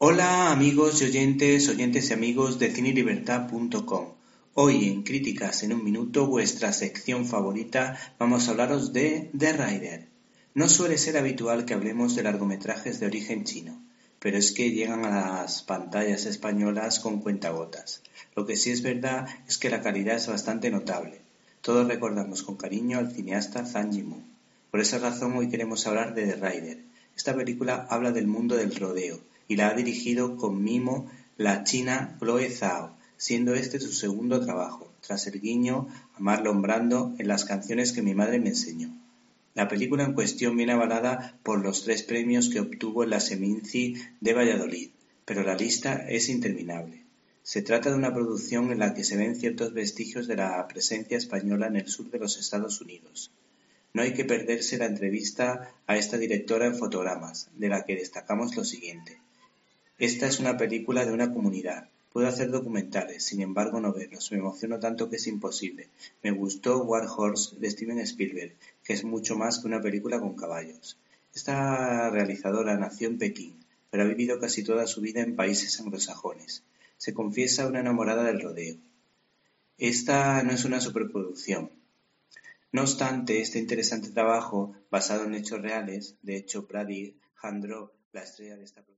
Hola amigos y oyentes, oyentes y amigos de cinelibertad.com. Hoy en Críticas en un Minuto, vuestra sección favorita, vamos a hablaros de The Rider. No suele ser habitual que hablemos de largometrajes de origen chino, pero es que llegan a las pantallas españolas con cuentagotas. Lo que sí es verdad es que la calidad es bastante notable. Todos recordamos con cariño al cineasta Zhang Yimou. Por esa razón hoy queremos hablar de The Rider. Esta película habla del mundo del rodeo y la ha dirigido con mimo la china Chloe Zhao, siendo este su segundo trabajo, tras el guiño a Marlon Brando en las canciones que mi madre me enseñó. La película en cuestión viene avalada por los tres premios que obtuvo en la Seminci de Valladolid, pero la lista es interminable. Se trata de una producción en la que se ven ciertos vestigios de la presencia española en el sur de los Estados Unidos. No hay que perderse la entrevista a esta directora en fotogramas, de la que destacamos lo siguiente. Esta es una película de una comunidad, Puedo hacer documentales, sin embargo no verlos, me emociono tanto que es imposible. Me gustó War Horse de Steven Spielberg, que es mucho más que una película con caballos. Esta realizadora nació en Pekín, pero ha vivido casi toda su vida en países anglosajones. Se confiesa una enamorada del rodeo. Esta no es una superproducción. No obstante, este interesante trabajo, basado en hechos reales, de hecho, Brady Handro, la estrella de esta producción,